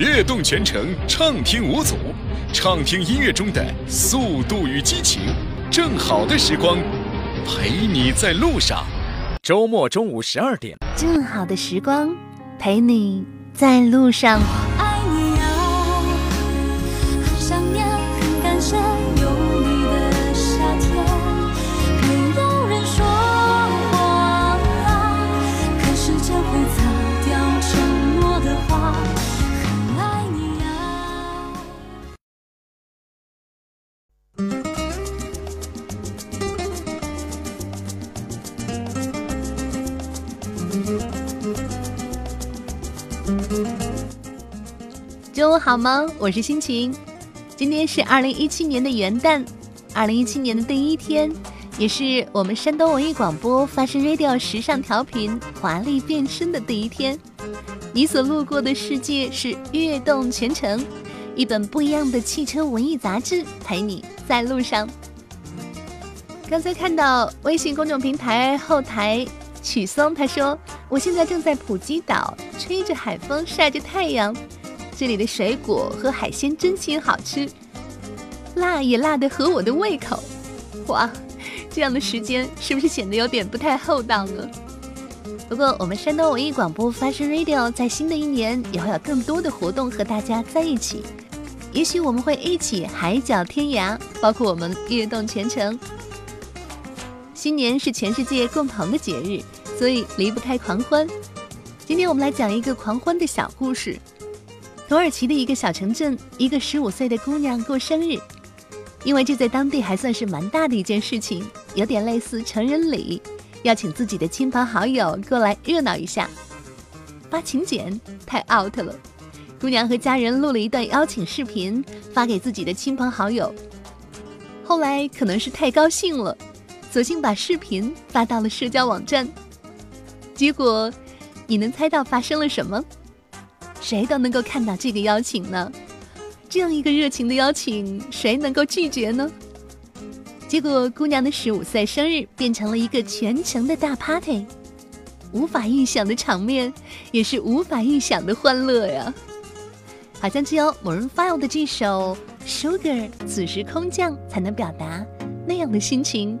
悦动全程畅听无阻，畅听音乐中的速度与激情，正好的时光，陪你在路上。周末中午十二点，正好的时光，陪你在路上。中午好吗？我是心情。今天是二零一七年的元旦，二零一七年的第一天，也是我们山东文艺广播发声 Radio 时尚调频华丽变身的第一天。你所路过的世界是悦动全程，一本不一样的汽车文艺杂志，陪你在路上。刚才看到微信公众平台后台曲松，他说：“我现在正在普吉岛，吹着海风，晒着太阳。这里的水果和海鲜真心好吃，辣也辣得合我的胃口。哇，这样的时间是不是显得有点不太厚道呢？不过我们山东文艺广播 Fashion Radio 在新的一年也会有更多的活动和大家在一起，也许我们会一起海角天涯，包括我们悦动全程。新年是全世界共同的节日，所以离不开狂欢。今天我们来讲一个狂欢的小故事。土耳其的一个小城镇，一个十五岁的姑娘过生日，因为这在当地还算是蛮大的一件事情，有点类似成人礼，邀请自己的亲朋好友过来热闹一下。发请柬太 out 了，姑娘和家人录了一段邀请视频，发给自己的亲朋好友。后来可能是太高兴了，索性把视频发到了社交网站。结果，你能猜到发生了什么？谁都能够看到这个邀请呢？这样一个热情的邀请，谁能够拒绝呢？结果，姑娘的十五岁生日变成了一个全城的大 party，无法预想的场面，也是无法预想的欢乐呀！好像只有某人 file 的这首《Sugar》此时空降才能表达那样的心情。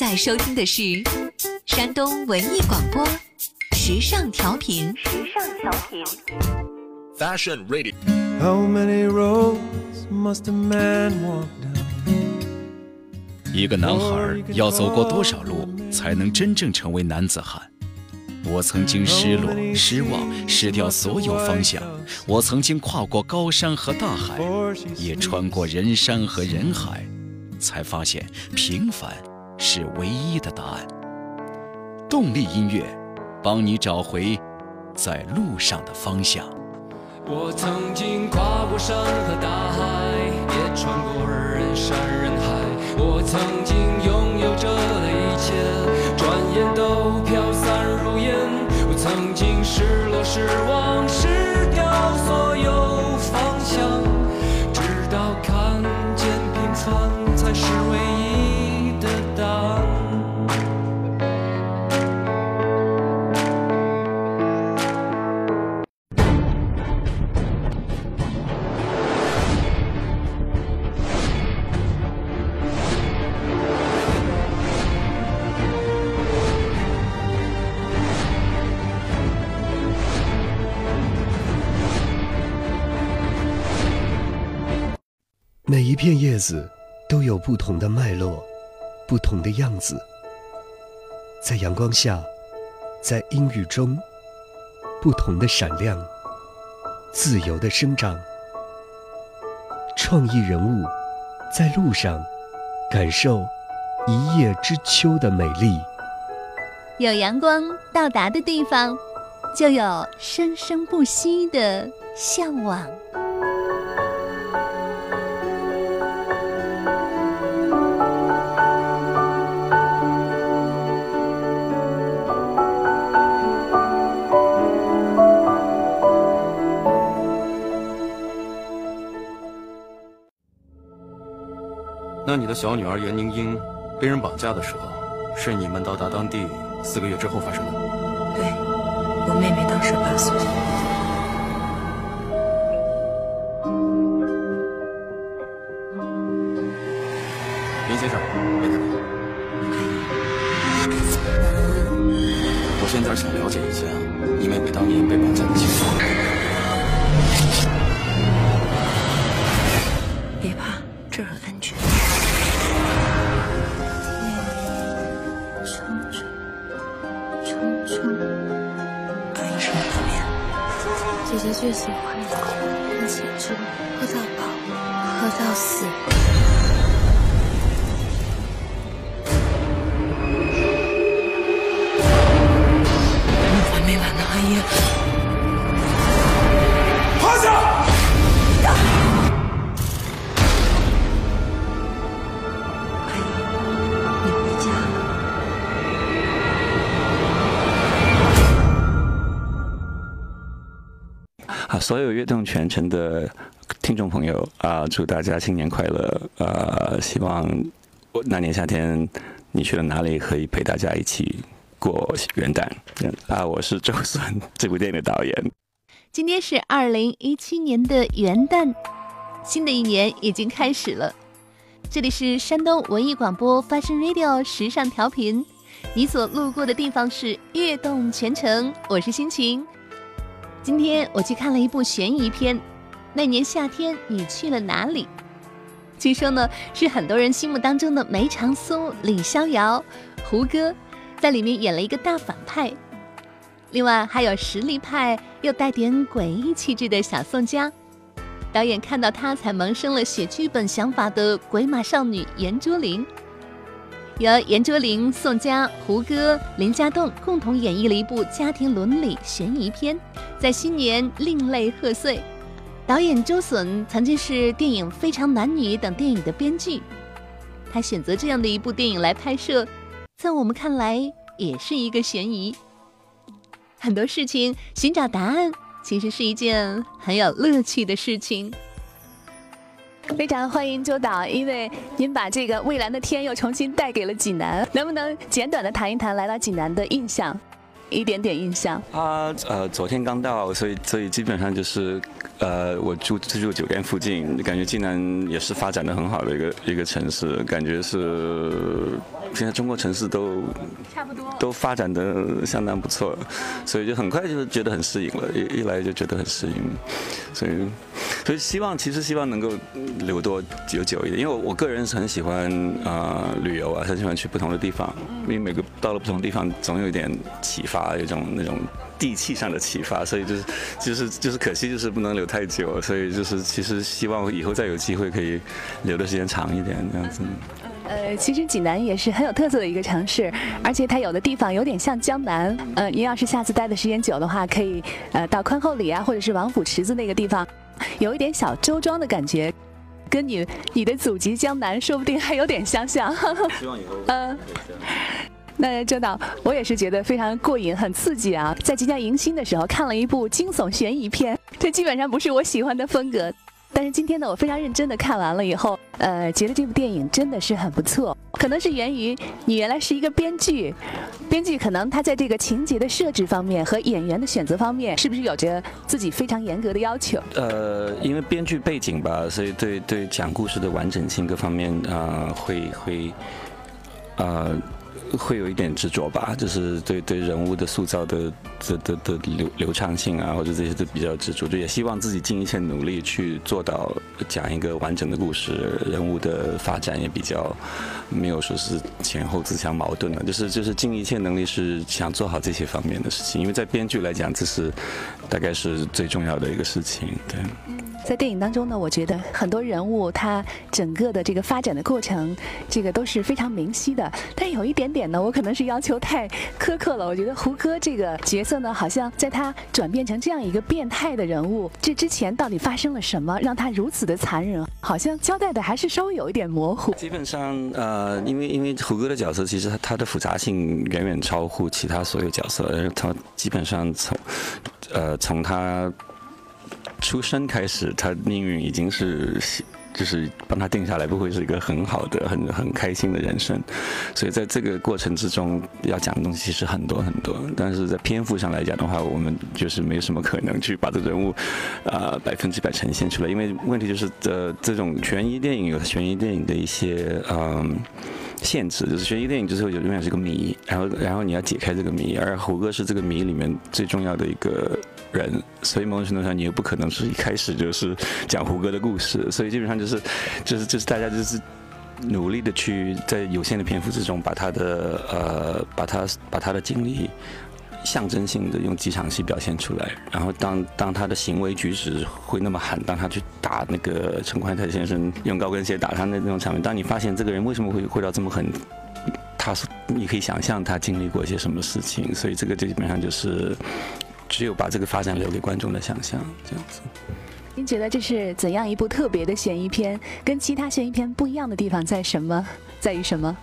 在收听的是山东文艺广播时尚调频。时尚调频。Fashion Radio。How many roads must a man walk down? 一个男孩要走过多少路，才能真正成为男子汉？我曾经失落、失望、失掉所有方向。我曾经跨过高山和大海，也穿过人山和人海，才发现平凡是唯一的答案。动力音乐，帮你找回在路上的方向。我曾经跨过山和大海，也穿过人山人海。我曾经拥有着的一切，转眼都飘散如烟。我曾经失落、失望、失掉所有方向，直到看见平凡每一片叶子都有不同的脉络，不同的样子。在阳光下，在阴雨中，不同的闪亮，自由的生长。创意人物在路上，感受一叶知秋的美丽。有阳光到达的地方，就有生生不息的向往。那你的小女儿严宁英被人绑架的时候，是你们到达当地四个月之后发生的。对，我妹妹当时八岁。林先生，别太忙。我现在想了解一下你妹妹当年被绑架的情况。别怕，这儿很安全。姐最喜欢的一起粥，喝到饱，喝到死。还没完呢，阿姨。所有悦动全程的听众朋友啊，祝大家新年快乐！呃，希望我那年夏天你去了哪里，可以陪大家一起过元旦。啊，我是周顺，这部电影的导演。今天是二零一七年的元旦，新的一年已经开始了。这里是山东文艺广播 Fashion Radio 时尚调频，你所路过的地方是悦动全城，我是心情。今天我去看了一部悬疑片，《那年夏天你去了哪里》。据说呢，是很多人心目当中的梅长苏、李逍遥、胡歌，在里面演了一个大反派。另外还有实力派又带点诡异气质的小宋佳。导演看到他才萌生了写剧本想法的鬼马少女严卓琳，由严卓琳、宋佳、胡歌、林家栋共同演绎了一部家庭伦理悬疑片，在新年另类贺岁。导演周隼曾经是电影《非常男女》等电影的编剧，他选择这样的一部电影来拍摄，在我们看来也是一个悬疑。很多事情寻找答案，其实是一件很有乐趣的事情。非常欢迎周导，因为您把这个蔚蓝的天又重新带给了济南，能不能简短的谈一谈来到济南的印象，一点点印象？啊，呃，昨天刚到，所以所以基本上就是，呃，我住自助酒店附近，感觉济南也是发展的很好的一个一个城市，感觉是现在中国城市都差不多都发展的相当不错，所以就很快就觉得很适应了，一一来就觉得很适应，所以 所以希望其实希望能够留多久久一点，因为我我个人是很喜欢啊、旅游啊，很喜欢去不同的地方，因为每个到了不同地方总有一点启发，有一种那种地气上的启发，所以就是就是就是可惜就是不能留太久，所以就是其实希望以后再有机会可以留的时间长一点这样子。呃，其实济南也是很有特色的一个城市，而且它有的地方有点像江南。呃，您要是下次待的时间久的话，可以呃到宽厚里啊，或者是王府池子那个地方，有一点小周庄的感觉，跟你你的祖籍江南说不定还有点相像。希望以后嗯。那周导，我也是觉得非常过瘾，很刺激啊！在即将迎新的时候，看了一部惊悚悬疑片，这基本上不是我喜欢的风格。但是今天呢，我非常认真的看完了以后，呃，觉得这部电影真的是很不错。可能是源于你原来是一个编剧，编剧可能他在这个情节的设置方面和演员的选择方面，是不是有着自己非常严格的要求？呃，因为编剧背景吧，所以对对讲故事的完整性各方面啊、会会呃会有一点执着吧，就是对对人物的塑造的的的的流流畅性啊，或者这些都比较执着，就也希望自己尽一切努力去做到讲一个完整的故事，人物的发展也比较没有说是前后自相矛盾的，就是就是尽一切能力是想做好这些方面的事情，因为在编剧来讲，这是大概是最重要的一个事情，对。在电影当中呢，我觉得很多人物他整个的这个发展的过程，这个都是非常明晰的。但有一点点呢，我可能是要求太苛刻了。我觉得胡歌这个角色呢，好像在他转变成这样一个变态的人物，这之前到底发生了什么，让他如此的残忍？好像交代的还是稍微有一点模糊。基本上，呃，因为因为胡歌的角色其实他他的复杂性远远超乎其他所有角色，而他基本上从呃从他出生开始，他命运已经是。就是帮他定下来，不会是一个很好的、很很开心的人生，所以在这个过程之中，要讲的东西其实很多很多。但是在篇幅上来讲的话，我们就是没有什么可能去把这人物，啊百分之百呈现出来，因为问题就是，呃，这种悬疑电影有悬疑电影的一些嗯。限制就是悬疑电影就是有永远是个谜，然后然后你要解开这个谜，而胡歌是这个谜里面最重要的一个人，所以某种程度上你又不可能是一开始就是讲胡歌的故事，所以基本上就是就是就是大家就是。努力的去在有限的篇幅之中，把他的呃，把他把他的经历象征性的用几场戏表现出来，然后当当他的行为举止会那么狠，当他去打那个陈宽泰先生用高跟鞋打他那那种场面，当你发现这个人为什么会会到这么狠，他是你可以想象他经历过一些什么事情，所以这个就基本上就是只有把这个发展留给观众的想象，这样子。您觉得这是怎样一部特别的悬疑片？跟其他悬疑片不一样的地方在什么？在于什么？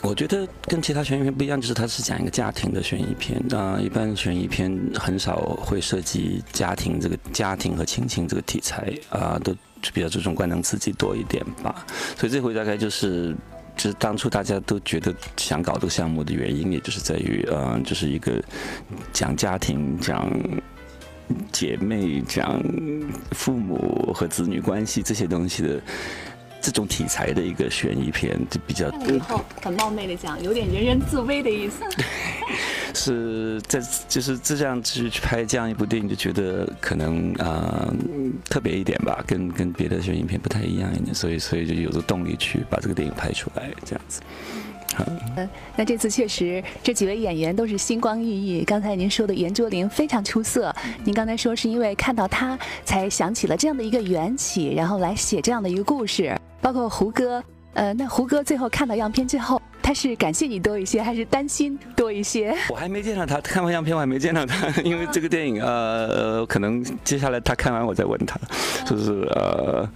我觉得跟其他悬疑片不一样，就是它是讲一个家庭的悬疑片。那一般悬疑片很少会涉及家庭这个家庭和亲情这个题材啊，都比较注重官能刺激多一点吧。所以这回大概就是。就是当初大家都觉得想搞这个项目的原因，也就是在于，呃，就是一个讲家庭、讲姐妹、讲父母和子女关系这些东西的这种题材的一个悬疑片，就比较看了以后很冒昧的讲，有点人人自危的意思。是在就是这样去去拍这样一部电影，就觉得可能啊、特别一点吧，跟跟别的悬疑片不太一样一点，所以所以就有着动力去把这个电影拍出来，这样子。好，那这次确实这几位演员都是星光熠熠。刚才您说的严卓林非常出色，您刚才说是因为看到他才想起了这样的一个缘起，然后来写这样的一个故事。包括胡歌，呃，那胡歌最后看到样片之后，他是感谢你多一些，还是担心多一些？我还没见到他，看完样片我还没见到他，因为这个电影呃，可能接下来他看完我再问他，就是呃，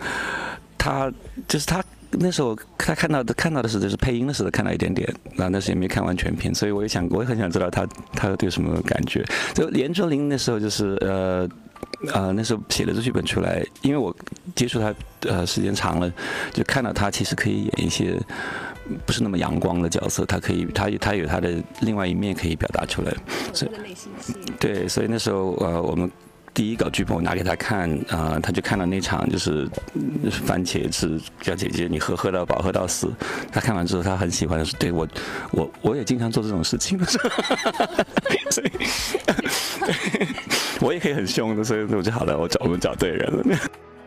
他就是他。那时候他看到的看到的是就是配音的时候看到一点点，那但是也没看完全片，所以我也想我也很想知道他他有什么感觉。就严卓林那时候就是呃呃那时候写了这剧本出来，因为我接触他呃时间长了，就看到他其实可以演一些不是那么阳光的角色，他可以他他有他的另外一面可以表达出来，所以。对，所以那时候呃我们。第一稿剧本我拿给他看，啊、他就看了那场就是番茄汁叫姐姐你喝喝到饱喝到死，他看完之后他很喜欢，说对我我我也经常做这种事情，所以 对 我也可以很凶的，所以我就好了，我找我们找对人了。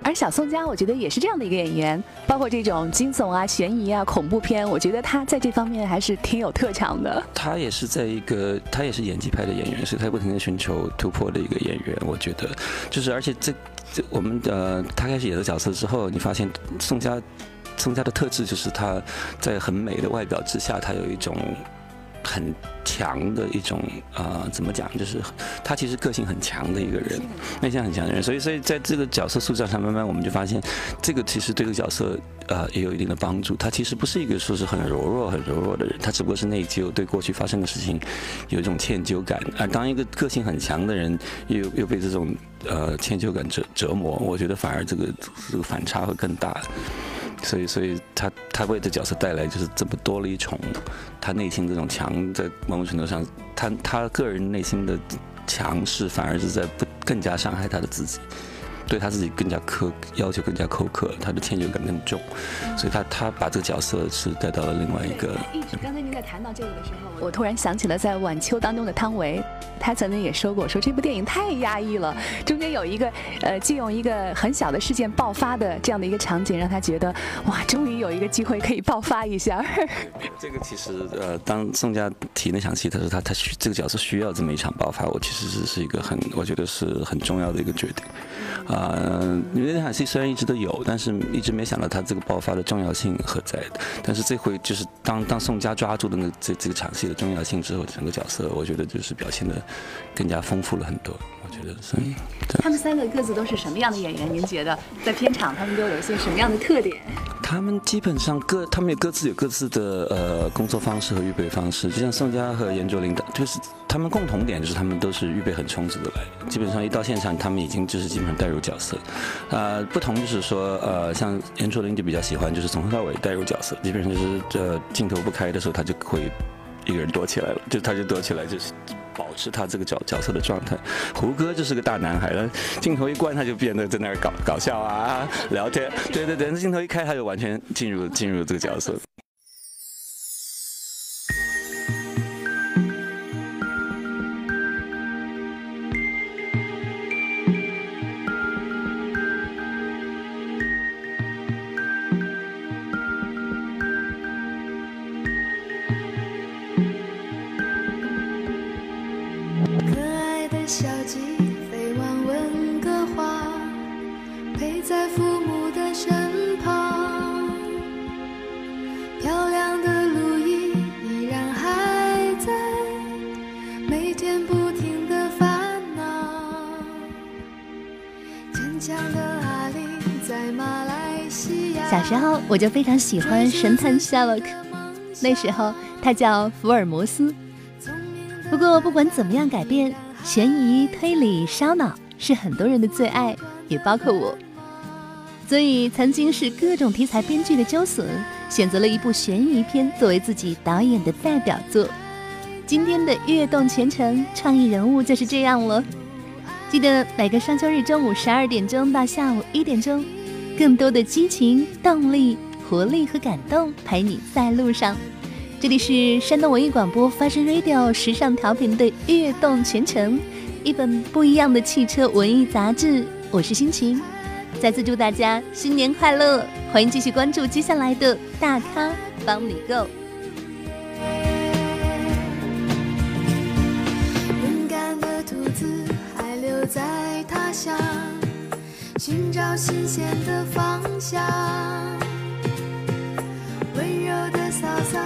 而小宋佳，我觉得也是这样的一个演员，包括这种惊悚啊、悬疑啊、恐怖片，我觉得他在这方面还是挺有特长的。他也是在一个，他也是演技派的演员，是他不停的寻求突破的一个演员。我觉得，就是而且这这我们呃，他开始演的角色之后，你发现宋佳宋佳的特质就是他在很美的外表之下，他有一种很强的一种啊、呃怎么讲？就是他其实个性很强的一个人，内向很强的人。所以，所以在这个角色塑造上，慢慢我们就发现，这个其实对这个角色呃也有一定的帮助。他其实不是一个说是很柔弱、很柔弱的人，他只不过是内疚，对过去发生的事情有一种歉疚感。而当一个个性很强的人，又又被这种呃歉疚感折折磨，我觉得反而这个这个反差会更大。所以，所以他他为这角色带来就是这么多了一重，他内心这种强，在某种程度上，他他个人内心的强势反而是在不更加伤害他的自己，对他自己更加苛要求更加苛刻，他的歉疚感更重，所以他他把这个角色是带到了另外一个。一直刚才您在谈到这个的时候，我突然想起了在《晚秋》当中的汤唯，她曾经也说过，说这部电影太压抑了，中间有一个呃，借用一个很小的事件爆发的这样的一个场景，让他觉得哇，终于有一个机会可以爆发一下。这个其实呃，当宋佳提那场戏，他说他他需这个角色需要这么一场爆发，我其实是是一个很我觉得是很重要的一个决定。啊、因为那场戏虽然一直都有，但是一直没想到它这个爆发的重要性何在。但是这回就是当当宋佳抓住的那这这个场戏的重要性之后，整个角色我觉得就是表现的更加丰富了很多。我觉得是，对。他们三个各自都是什么样的演员？您觉得在片场他们都有一些什么样的特点？他们基本上各，他们也各自有各自的呃工作方式和预备方式。就像宋佳和严卓林的，就是他们共同点就是他们都是预备很充足的来，基本上一到现场，他们已经就是基本上带入角色。呃，不同就是说，呃，像严卓林就比较喜欢就是从头到尾带入角色，基本上就是这镜头不开的时候，他就会一个人躲起来了，就他就躲起来就是。保持他这个角角色的状态，胡歌就是个大男孩了，镜头一关他就变得在那儿搞搞笑啊，聊天，对对对，镜头一开他就完全进入进入这个角色。时候我就非常喜欢神探夏洛克，那时候他叫福尔摩斯。不过不管怎么样改变，悬疑、推理、烧脑是很多人的最爱，也包括我。所以曾经是各种题材编剧的周隼，选择了一部悬疑片作为自己导演的代表作。今天的《跃动全城》创意人物就是这样了。记得每个双休日中午十二点钟到下午一点钟，更多的激情、动力、活力和感动陪你在路上。这里是山东文艺广播 Fashion Radio 时尚调频的《跃动全城》，一本不一样的汽车文艺杂志。我是心情，再次祝大家新年快乐！欢迎继续关注接下来的大咖帮你购。勇敢的兔子还留在他乡，寻找新鲜的方向。温柔的嫂嫂